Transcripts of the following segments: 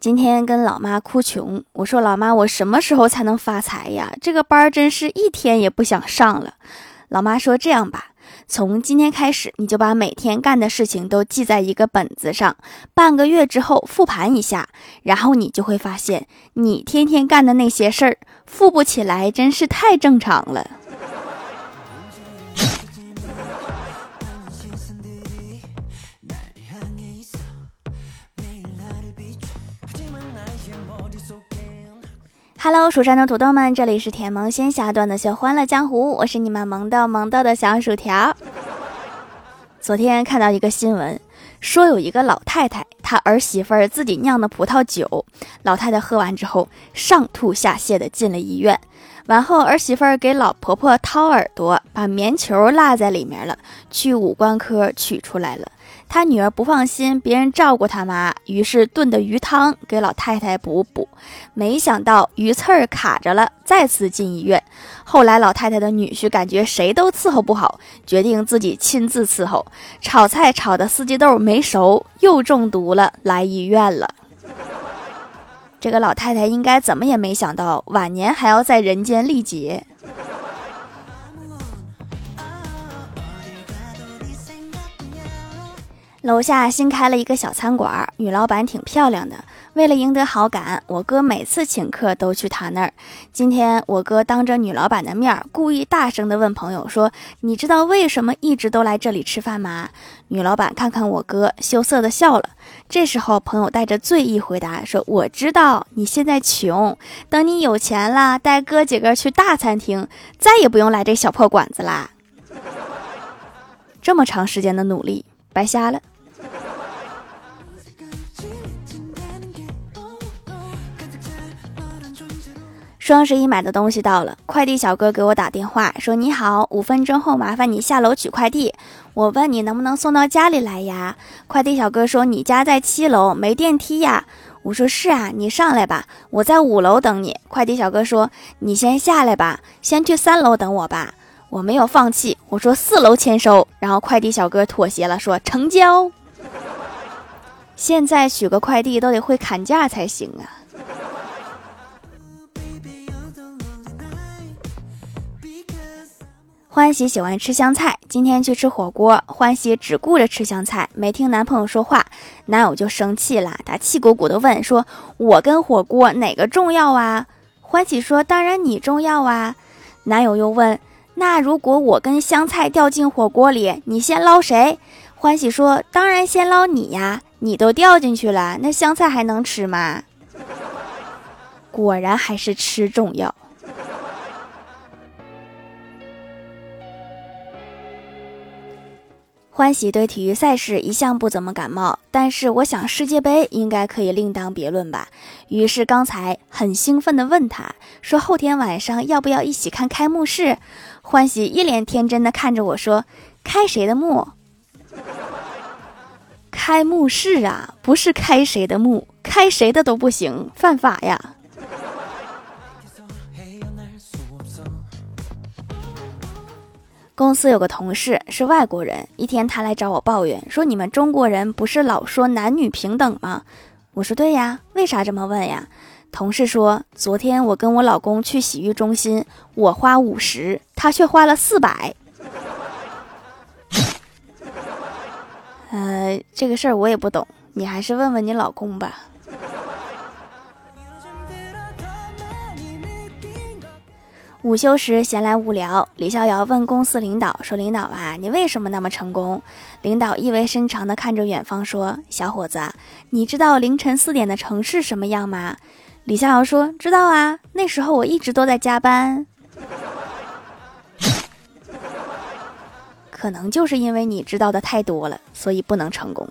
今天跟老妈哭穷，我说老妈，我什么时候才能发财呀？这个班真是一天也不想上了。老妈说：“这样吧，从今天开始，你就把每天干的事情都记在一个本子上，半个月之后复盘一下，然后你就会发现，你天天干的那些事儿，复不起来，真是太正常了。”哈喽，蜀山的土豆们，这里是甜萌仙侠段的秀欢乐江湖，我是你们萌豆萌豆的小薯条。昨天看到一个新闻，说有一个老太太，她儿媳妇儿自己酿的葡萄酒，老太太喝完之后上吐下泻的进了医院，完后儿媳妇儿给老婆婆掏耳朵，把棉球落在里面了，去五官科取出来了。他女儿不放心别人照顾他妈，于是炖的鱼汤给老太太补补，没想到鱼刺儿卡着了，再次进医院。后来老太太的女婿感觉谁都伺候不好，决定自己亲自伺候。炒菜炒的四季豆没熟，又中毒了，来医院了。这个老太太应该怎么也没想到，晚年还要在人间历劫。楼下新开了一个小餐馆，女老板挺漂亮的。为了赢得好感，我哥每次请客都去她那儿。今天我哥当着女老板的面，故意大声地问朋友说：“你知道为什么一直都来这里吃饭吗？”女老板看看我哥，羞涩地笑了。这时候，朋友带着醉意回答说：“我知道你现在穷，等你有钱了，带哥几个去大餐厅，再也不用来这小破馆子啦。”这么长时间的努力，白瞎了。双十一买的东西到了，快递小哥给我打电话说：“你好，五分钟后麻烦你下楼取快递。”我问你能不能送到家里来呀？快递小哥说：“你家在七楼，没电梯呀。”我说：“是啊，你上来吧，我在五楼等你。”快递小哥说：“你先下来吧，先去三楼等我吧。”我没有放弃，我说：“四楼签收。”然后快递小哥妥协了，说：“成交。”现在取个快递都得会砍价才行啊。欢喜喜欢吃香菜，今天去吃火锅，欢喜只顾着吃香菜，没听男朋友说话，男友就生气了，他气鼓鼓的问说：“我跟火锅哪个重要啊？”欢喜说：“当然你重要啊。”男友又问：“那如果我跟香菜掉进火锅里，你先捞谁？”欢喜说：“当然先捞你呀，你都掉进去了，那香菜还能吃吗？”果然还是吃重要。欢喜对体育赛事一向不怎么感冒，但是我想世界杯应该可以另当别论吧。于是刚才很兴奋地问他说：“后天晚上要不要一起看开幕式？”欢喜一脸天真的看着我说：“开谁的墓？开幕式啊，不是开谁的墓，开谁的都不行，犯法呀。”公司有个同事是外国人，一天他来找我抱怨说：“你们中国人不是老说男女平等吗？”我说：“对呀，为啥这么问呀？”同事说：“昨天我跟我老公去洗浴中心，我花五十，他却花了四百。”呃，这个事儿我也不懂，你还是问问你老公吧。午休时闲来无聊，李逍遥问公司领导说：“领导啊，你为什么那么成功？”领导意味深长地看着远方说：“小伙子，你知道凌晨四点的城市什么样吗？”李逍遥说：“知道啊，那时候我一直都在加班。”可能就是因为你知道的太多了，所以不能成功。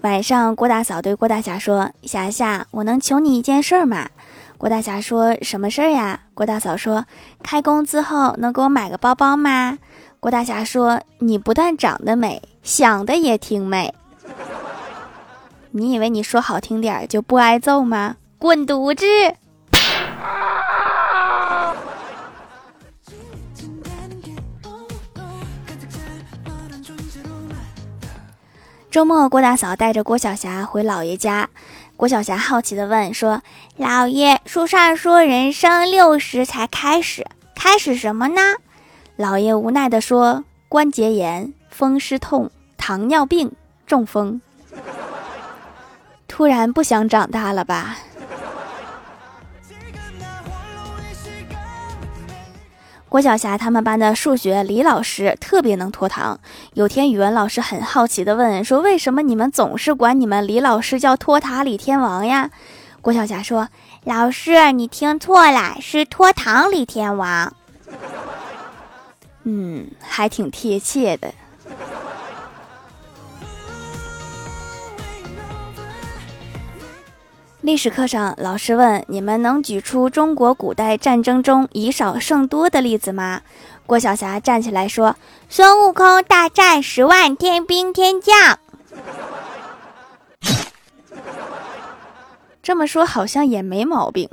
晚上，郭大嫂对郭大侠说：“霞霞，我能求你一件事儿吗？”郭大侠说：“什么事儿呀？”郭大嫂说：“开工资后能给我买个包包吗？”郭大侠说：“你不但长得美，想的也挺美。你以为你说好听点就不挨揍吗？滚犊子！”周末，郭大嫂带着郭晓霞回姥爷家。郭晓霞好奇地问：“说，姥爷，书上说人生六十才开始，开始什么呢？”姥爷无奈地说：“关节炎、风湿痛、糖尿病、中风。”突然不想长大了吧？郭晓霞他们班的数学李老师特别能拖堂。有天语文老师很好奇地问：“说为什么你们总是管你们李老师叫托塔李天王呀？”郭晓霞说：“老师，你听错了，是拖堂李天王。”嗯，还挺贴切的。历史课上，老师问你们能举出中国古代战争中以少胜多的例子吗？郭晓霞站起来说：“孙悟空大战十万天兵天将。”这么说好像也没毛病。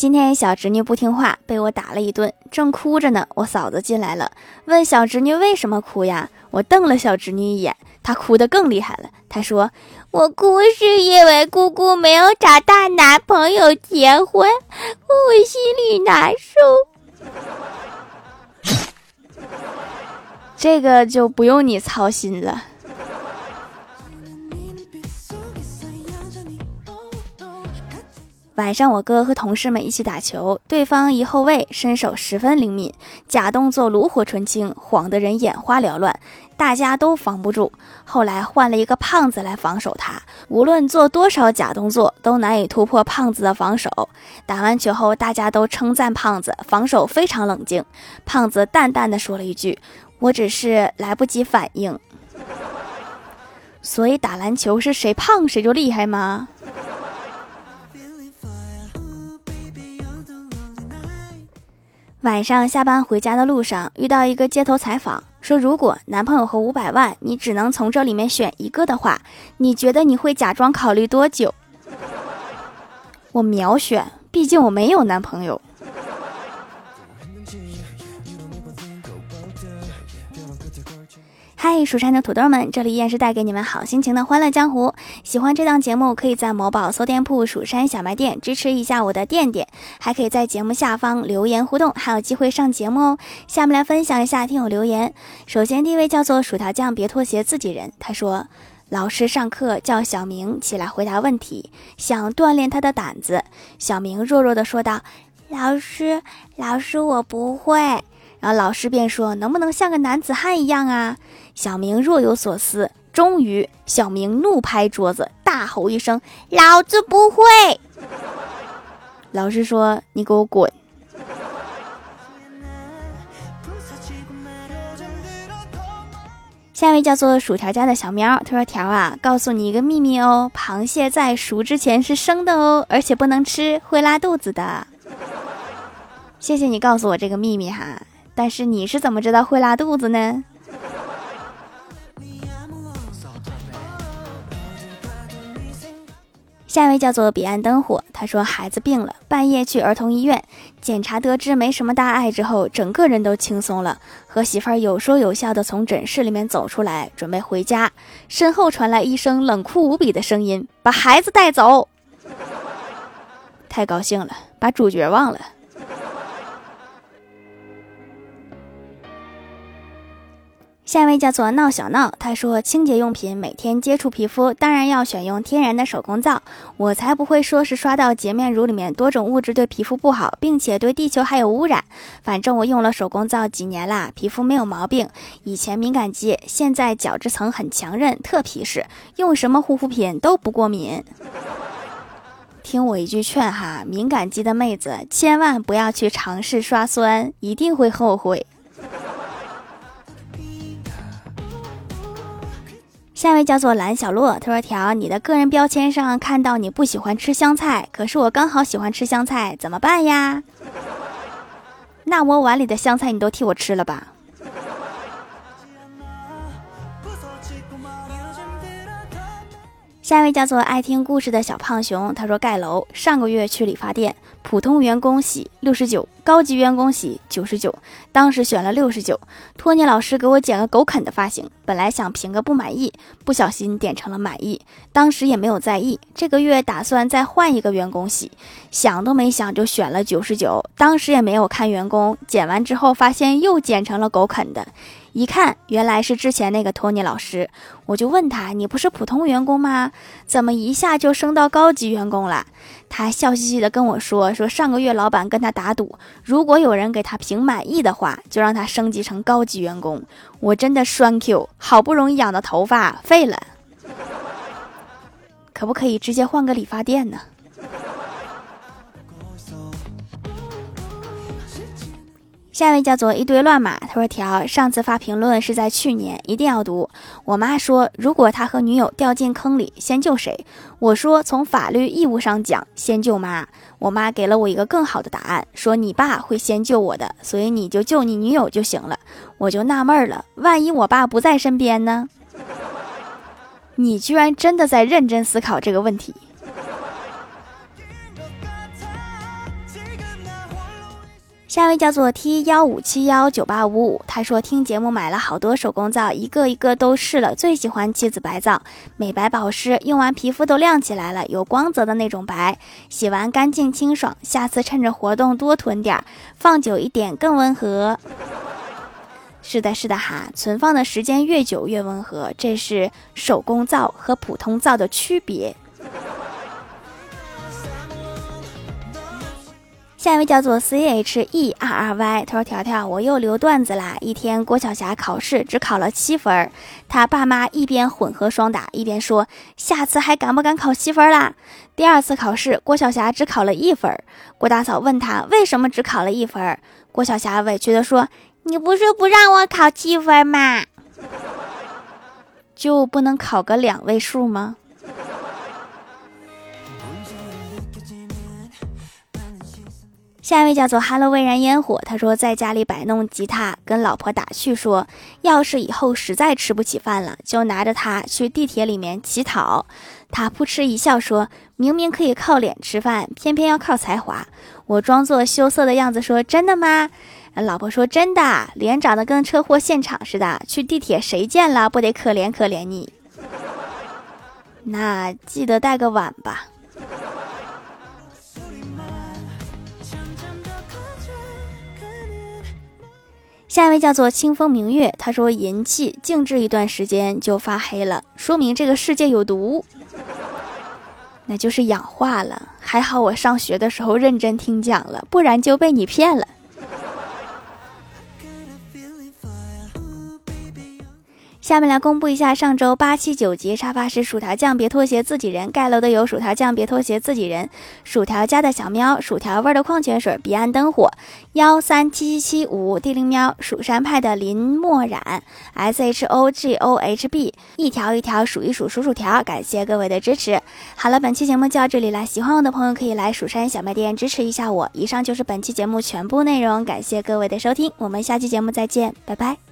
今天小侄女不听话，被我打了一顿，正哭着呢。我嫂子进来了，问小侄女为什么哭呀？我瞪了小侄女一眼，她哭得更厉害了。她说：“我哭是因为姑姑没有找大男朋友结婚，我心里难受。”这个就不用你操心了。晚上，我哥和同事们一起打球，对方一后卫身手十分灵敏，假动作炉火纯青，晃得人眼花缭乱，大家都防不住。后来换了一个胖子来防守他，无论做多少假动作，都难以突破胖子的防守。打完球后，大家都称赞胖子防守非常冷静。胖子淡淡的说了一句：“我只是来不及反应。”所以打篮球是谁胖谁就厉害吗？晚上下班回家的路上，遇到一个街头采访，说：“如果男朋友和五百万，你只能从这里面选一个的话，你觉得你会假装考虑多久？”我秒选，毕竟我没有男朋友。嗨，蜀山的土豆们，这里依然是带给你们好心情的欢乐江湖。喜欢这档节目，可以在某宝搜店铺“蜀山小卖店”支持一下我的店店，还可以在节目下方留言互动，还有机会上节目哦。下面来分享一下听友留言。首先第一位叫做薯条酱，别拖鞋，自己人。他说，老师上课叫小明起来回答问题，想锻炼他的胆子。小明弱弱的说道：“老师，老师，我不会。”然后老师便说：“能不能像个男子汉一样啊？”小明若有所思，终于，小明怒拍桌子，大吼一声：“老子不会！”老师说：“你给我滚！”下一位叫做薯条家的小喵，他说：“条啊，告诉你一个秘密哦，螃蟹在熟之前是生的哦，而且不能吃，会拉肚子的。”谢谢你告诉我这个秘密哈。但是你是怎么知道会拉肚子呢？下一位叫做彼岸灯火，他说孩子病了，半夜去儿童医院检查，得知没什么大碍之后，整个人都轻松了，和媳妇儿有说有笑的从诊室里面走出来，准备回家，身后传来一声冷酷无比的声音：“把孩子带走！”太高兴了，把主角忘了。下一位叫做闹小闹，他说清洁用品每天接触皮肤，当然要选用天然的手工皂。我才不会说是刷到洁面乳里面多种物质对皮肤不好，并且对地球还有污染。反正我用了手工皂几年啦，皮肤没有毛病。以前敏感肌，现在角质层很强韧，特皮实，用什么护肤品都不过敏。听我一句劝哈，敏感肌的妹子千万不要去尝试刷酸，一定会后悔。下一位叫做蓝小洛，他说：“条，你的个人标签上看到你不喜欢吃香菜，可是我刚好喜欢吃香菜，怎么办呀？那我碗里的香菜你都替我吃了吧。”下一位叫做爱听故事的小胖熊，他说：“盖楼，上个月去理发店，普通员工洗六十九，高级员工洗九十九，当时选了六十九。托尼老师给我剪个狗啃的发型，本来想评个不满意，不小心点成了满意，当时也没有在意。这个月打算再换一个员工洗，想都没想就选了九十九，当时也没有看员工，剪完之后发现又剪成了狗啃的。一看，原来是之前那个托尼老师，我就问他：“你不是普通员工吗？怎么一下就升到高级员工了？”他笑嘻嘻的跟我说：“说上个月老板跟他打赌，如果有人给他评满意的话，就让他升级成高级员工。”我真的栓 Q，好不容易养的头发废了，可不可以直接换个理发店呢？下一位叫做一堆乱码，他说：“条上次发评论是在去年，一定要读。我妈说，如果他和女友掉进坑里，先救谁？我说，从法律义务上讲，先救妈。我妈给了我一个更好的答案，说你爸会先救我的，所以你就救你女友就行了。我就纳闷了，万一我爸不在身边呢？你居然真的在认真思考这个问题。”下一位叫做 T 幺五七幺九八五五，他说听节目买了好多手工皂，一个一个都试了，最喜欢七子白皂，美白保湿，用完皮肤都亮起来了，有光泽的那种白，洗完干净清爽。下次趁着活动多囤点，放久一点更温和。是的，是的哈，存放的时间越久越温和，这是手工皂和普通皂的区别。下一位叫做 C H E R R Y，他说：“条条，我又留段子啦。一天，郭晓霞考试只考了七分，他爸妈一边混合双打，一边说：下次还敢不敢考七分啦？第二次考试，郭晓霞只考了一分。郭大嫂问他为什么只考了一分，郭晓霞委屈的说：你不是不让我考七分吗？就不能考个两位数吗？”下一位叫做 Hello 蔚然烟火，他说在家里摆弄吉他，跟老婆打趣说，要是以后实在吃不起饭了，就拿着它去地铁里面乞讨。他扑哧一笑说，明明可以靠脸吃饭，偏偏要靠才华。我装作羞涩的样子说，真的吗？老婆说真的，脸长得跟车祸现场似的，去地铁谁见了不得可怜可怜你？那记得带个碗吧。下一位叫做清风明月，他说银器静置一段时间就发黑了，说明这个世界有毒，那就是氧化了。还好我上学的时候认真听讲了，不然就被你骗了。下面来公布一下上周八七九级沙发是薯条酱，别拖鞋，自己人盖楼的有薯条酱，别拖鞋，自己人，薯条家的小喵，薯条味的矿泉水，彼岸灯火，幺三七七七五地灵喵，蜀山派的林墨染，S H O G O H B，一条一条数一数数薯条，感谢各位的支持。好了，本期节目就到这里了，喜欢我的朋友可以来蜀山小卖店支持一下我。以上就是本期节目全部内容，感谢各位的收听，我们下期节目再见，拜拜。